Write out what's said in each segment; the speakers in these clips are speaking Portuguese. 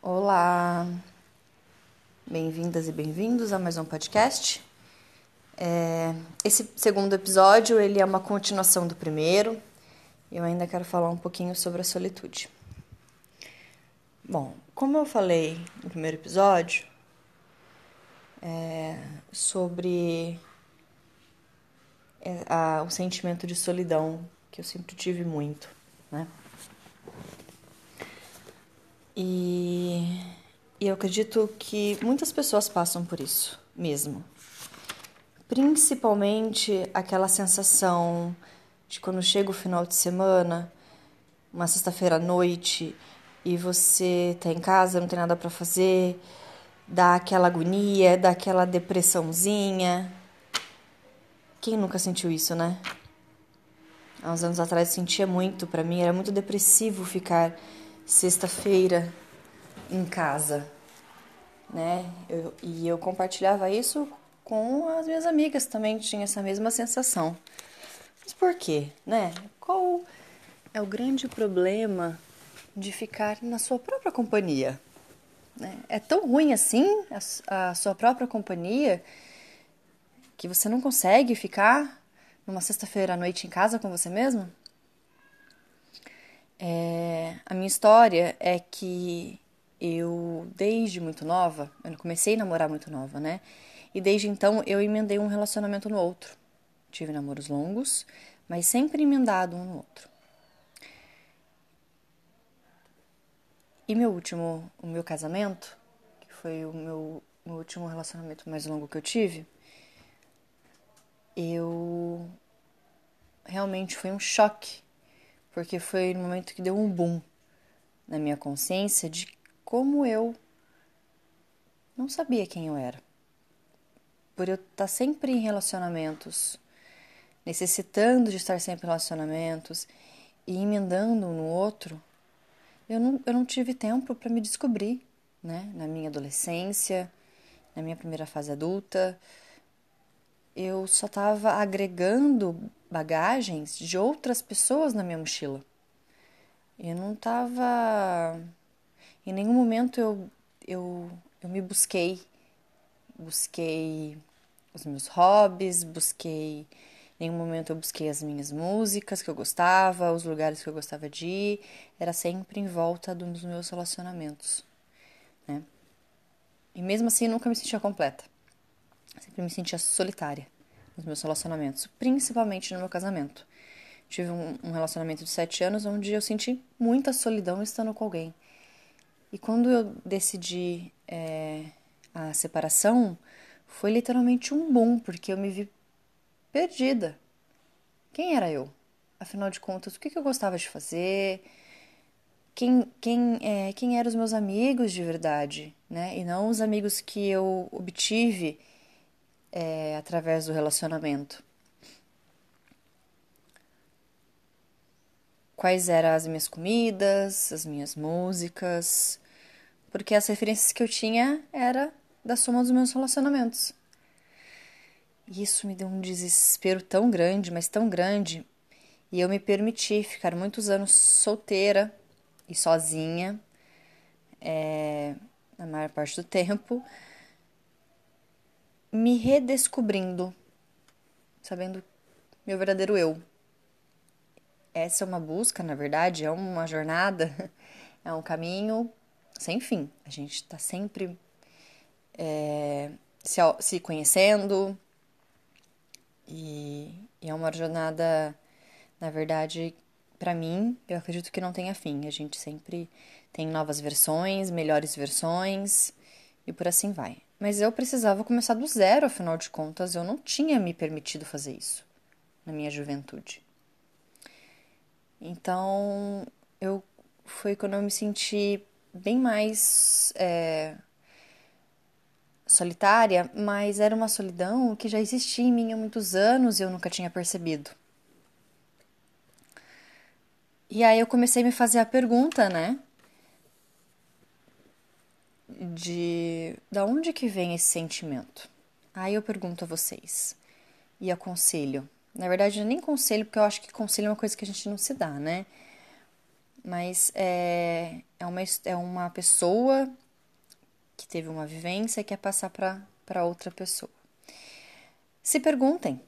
Olá, bem-vindas e bem-vindos a mais um podcast. É, esse segundo episódio ele é uma continuação do primeiro. Eu ainda quero falar um pouquinho sobre a solitude. Bom, como eu falei no primeiro episódio, é, sobre é, a, o sentimento de solidão que eu sempre tive muito, né? E, e eu acredito que muitas pessoas passam por isso mesmo. Principalmente aquela sensação de quando chega o final de semana, uma sexta-feira à noite, e você tá em casa, não tem nada para fazer, dá aquela agonia, dá aquela depressãozinha. Quem nunca sentiu isso, né? Há uns anos atrás sentia muito, para mim era muito depressivo ficar sexta-feira em casa, né? Eu, e eu compartilhava isso com as minhas amigas também, tinha essa mesma sensação. Mas por quê, né? Qual é o grande problema de ficar na sua própria companhia? Né? É tão ruim assim a, a sua própria companhia que você não consegue ficar numa sexta-feira à noite em casa com você mesmo? É, a minha história é que eu, desde muito nova, eu comecei a namorar muito nova, né? E desde então eu emendei um relacionamento no outro. Tive namoros longos, mas sempre emendado um no outro. E meu último, o meu casamento, que foi o meu, meu último relacionamento mais longo que eu tive, eu realmente foi um choque porque foi no momento que deu um boom na minha consciência de como eu não sabia quem eu era. Por eu estar sempre em relacionamentos, necessitando de estar sempre em relacionamentos e emendando um no outro, eu não, eu não tive tempo para me descobrir, né? Na minha adolescência, na minha primeira fase adulta, eu só estava agregando bagagens de outras pessoas na minha mochila. Eu não estava. Em nenhum momento eu, eu, eu me busquei. Busquei os meus hobbies, busquei. Em nenhum momento eu busquei as minhas músicas que eu gostava, os lugares que eu gostava de ir. Era sempre em volta dos meus relacionamentos. Né? E mesmo assim eu nunca me sentia completa. Sempre me sentia solitária nos meus relacionamentos, principalmente no meu casamento. Tive um, um relacionamento de sete anos onde eu senti muita solidão estando com alguém. E quando eu decidi é, a separação, foi literalmente um boom, porque eu me vi perdida. Quem era eu? Afinal de contas, o que, que eu gostava de fazer? Quem, quem, é, quem eram os meus amigos de verdade, né? E não os amigos que eu obtive é, através do relacionamento. Quais eram as minhas comidas, as minhas músicas, porque as referências que eu tinha era da soma dos meus relacionamentos. E isso me deu um desespero tão grande, mas tão grande, e eu me permiti ficar muitos anos solteira e sozinha, é, na maior parte do tempo, me redescobrindo, sabendo meu verdadeiro eu. Essa é uma busca, na verdade, é uma jornada, é um caminho sem fim. A gente está sempre é, se, se, conhecendo e, e é uma jornada, na verdade, para mim, eu acredito que não tenha fim. A gente sempre tem novas versões, melhores versões e por assim vai. Mas eu precisava começar do zero, afinal de contas, eu não tinha me permitido fazer isso na minha juventude. Então, eu foi quando eu me senti bem mais é, solitária, mas era uma solidão que já existia em mim há muitos anos e eu nunca tinha percebido. E aí eu comecei a me fazer a pergunta, né? De da onde que vem esse sentimento. Aí eu pergunto a vocês e aconselho. Na verdade, nem conselho, porque eu acho que conselho é uma coisa que a gente não se dá, né? Mas é, é uma, é uma pessoa que teve uma vivência e quer passar para outra pessoa. Se perguntem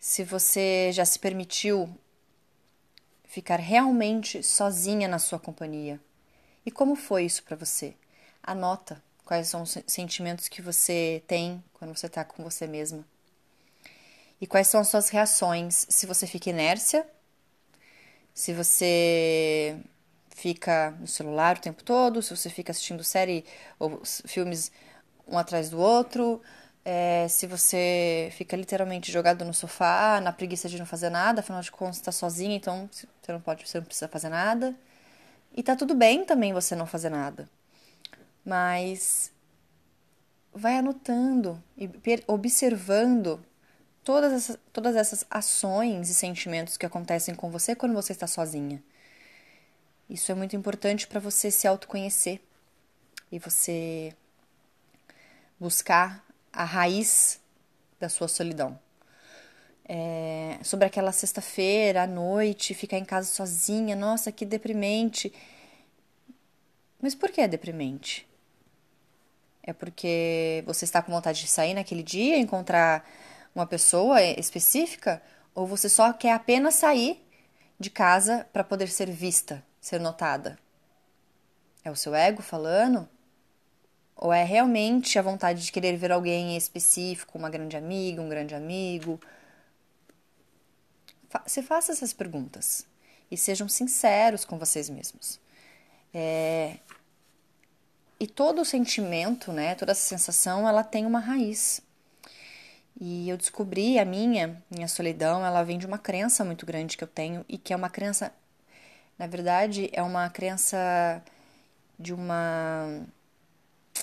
se você já se permitiu ficar realmente sozinha na sua companhia. E como foi isso para você? Anota quais são os sentimentos que você tem quando você está com você mesma. E quais são as suas reações? Se você fica inércia, se você fica no celular o tempo todo, se você fica assistindo série ou filmes um atrás do outro, é, se você fica literalmente jogado no sofá, na preguiça de não fazer nada, afinal de contas está sozinha, então você não pode, você não precisa fazer nada. E tá tudo bem também você não fazer nada. Mas vai anotando e observando todas essas, todas essas ações e sentimentos que acontecem com você quando você está sozinha. Isso é muito importante para você se autoconhecer e você buscar a raiz da sua solidão. É, sobre aquela sexta-feira à noite, ficar em casa sozinha, nossa, que deprimente. Mas por que é deprimente? É porque você está com vontade de sair naquele dia, encontrar uma pessoa específica? Ou você só quer apenas sair de casa para poder ser vista, ser notada? É o seu ego falando? Ou é realmente a vontade de querer ver alguém específico, uma grande amiga, um grande amigo? Se faça essas perguntas e sejam sinceros com vocês mesmos. É... E todo o sentimento, né, toda essa sensação, ela tem uma raiz. E eu descobri a minha, minha solidão, ela vem de uma crença muito grande que eu tenho e que é uma crença, na verdade, é uma crença de uma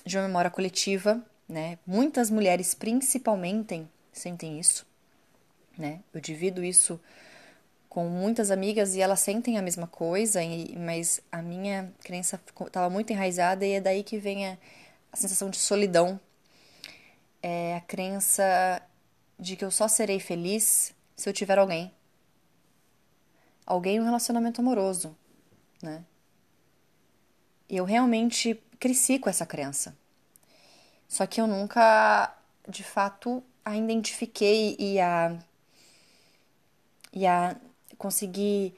de uma memória coletiva, né? Muitas mulheres principalmente sentem isso, né? Eu divido isso com muitas amigas e elas sentem a mesma coisa, mas a minha crença estava muito enraizada e é daí que vem a, a sensação de solidão. É a crença de que eu só serei feliz se eu tiver alguém. Alguém em um relacionamento amoroso, né? E eu realmente cresci com essa crença. Só que eu nunca, de fato, a identifiquei e a, e a conseguir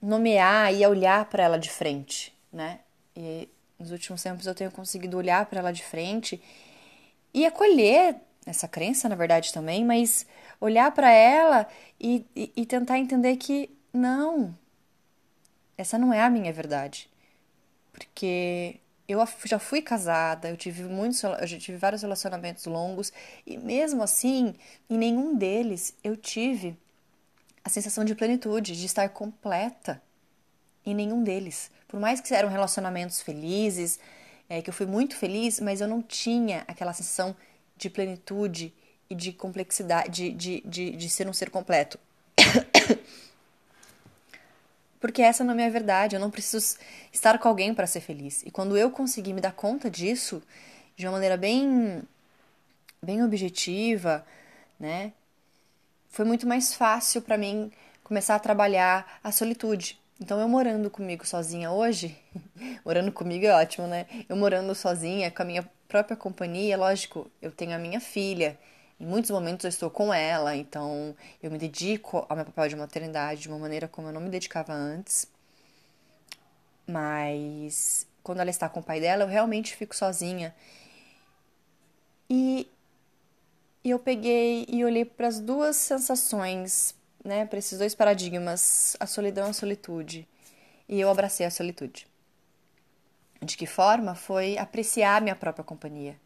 nomear e a olhar para ela de frente, né? E nos últimos tempos eu tenho conseguido olhar para ela de frente e acolher essa crença, na verdade, também, mas olhar para ela e, e, e, tentar entender que não, essa não é a minha verdade. Porque eu já fui casada, eu tive muitos, eu já tive vários relacionamentos longos e mesmo assim, em nenhum deles eu tive a sensação de plenitude, de estar completa. Em nenhum deles. Por mais que eram relacionamentos felizes, é, que eu fui muito feliz, mas eu não tinha aquela sensação de plenitude e de complexidade, de, de, de, de ser um ser completo. Porque essa não é a minha verdade, eu não preciso estar com alguém para ser feliz. E quando eu consegui me dar conta disso, de uma maneira bem, bem objetiva, né? Foi muito mais fácil para mim começar a trabalhar a solitude. Então, eu morando comigo sozinha hoje, morando comigo é ótimo, né? Eu morando sozinha, com a minha própria companhia, lógico, eu tenho a minha filha, em muitos momentos eu estou com ela, então eu me dedico ao meu papel de maternidade de uma maneira como eu não me dedicava antes. Mas quando ela está com o pai dela, eu realmente fico sozinha. E eu peguei e olhei para as duas sensações, né, para esses dois paradigmas, a solidão e a solitude. E eu abracei a solitude. De que forma? Foi apreciar minha própria companhia,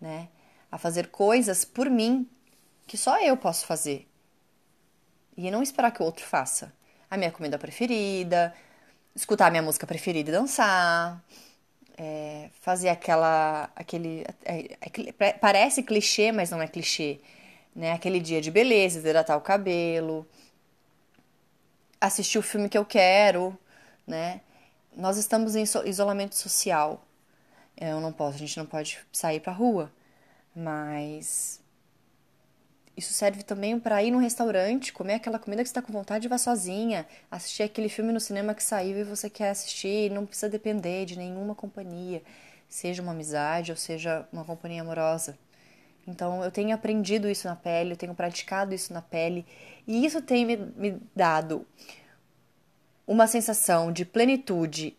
né? a fazer coisas por mim que só eu posso fazer. E não esperar que o outro faça. A minha comida preferida, escutar a minha música preferida e dançar, é, fazer aquela. aquele. É, é, parece clichê, mas não é clichê. Né? Aquele dia de beleza, hidratar o cabelo, assistir o filme que eu quero, né? Nós estamos em isolamento social. Eu não posso, a gente não pode sair pra rua. Mas isso serve também para ir num restaurante, comer aquela comida que você está com vontade e vá sozinha, assistir aquele filme no cinema que saiu e você quer assistir, não precisa depender de nenhuma companhia, seja uma amizade ou seja uma companhia amorosa. Então eu tenho aprendido isso na pele, eu tenho praticado isso na pele e isso tem me, me dado uma sensação de plenitude,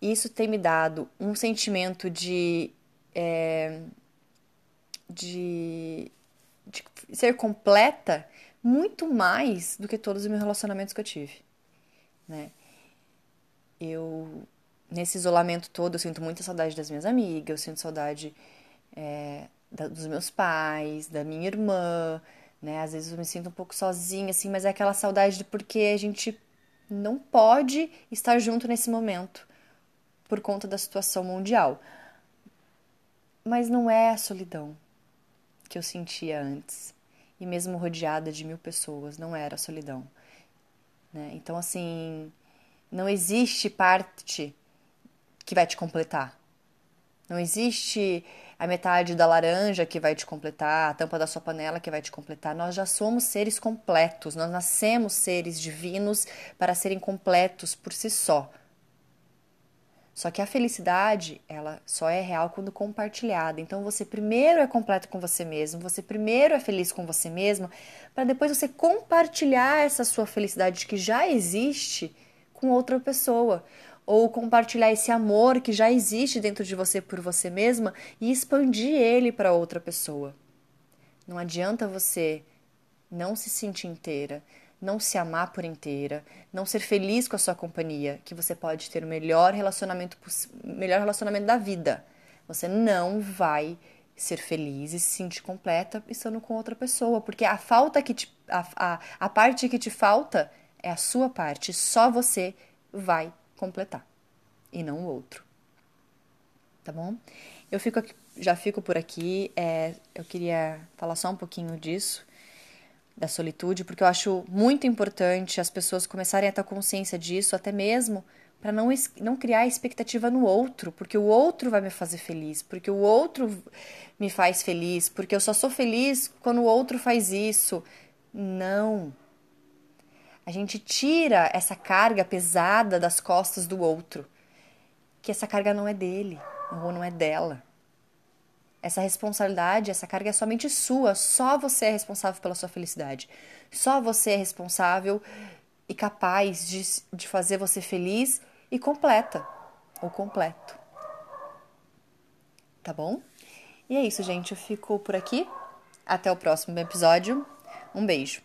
isso tem me dado um sentimento de. É, de de ser completa muito mais do que todos os meus relacionamentos que eu tive, né? Eu nesse isolamento todo eu sinto muita saudade das minhas amigas, eu sinto saudade é, da, dos meus pais, da minha irmã, né? Às vezes eu me sinto um pouco sozinha, assim, mas é aquela saudade de porque a gente não pode estar junto nesse momento por conta da situação mundial. Mas não é a solidão, que eu sentia antes. E mesmo rodeada de mil pessoas, não era solidão. Né? Então, assim, não existe parte que vai te completar. Não existe a metade da laranja que vai te completar, a tampa da sua panela que vai te completar. Nós já somos seres completos, nós nascemos seres divinos para serem completos por si só. Só que a felicidade, ela só é real quando compartilhada. Então você primeiro é completo com você mesmo, você primeiro é feliz com você mesmo, para depois você compartilhar essa sua felicidade que já existe com outra pessoa. Ou compartilhar esse amor que já existe dentro de você por você mesma e expandir ele para outra pessoa. Não adianta você não se sentir inteira, não se amar por inteira, não ser feliz com a sua companhia, que você pode ter o melhor relacionamento, melhor relacionamento da vida. Você não vai ser feliz e se sentir completa estando com outra pessoa, porque a falta que te, a, a, a parte que te falta é a sua parte, só você vai completar e não o outro. Tá bom? Eu fico aqui, já fico por aqui. É, eu queria falar só um pouquinho disso da solitude, porque eu acho muito importante as pessoas começarem a ter consciência disso, até mesmo para não, não criar expectativa no outro, porque o outro vai me fazer feliz, porque o outro me faz feliz, porque eu só sou feliz quando o outro faz isso. Não. A gente tira essa carga pesada das costas do outro, que essa carga não é dele ou não é dela. Essa responsabilidade, essa carga é somente sua, só você é responsável pela sua felicidade. Só você é responsável e capaz de, de fazer você feliz e completa, ou completo. Tá bom? E é isso, gente. Eu fico por aqui. Até o próximo episódio. Um beijo.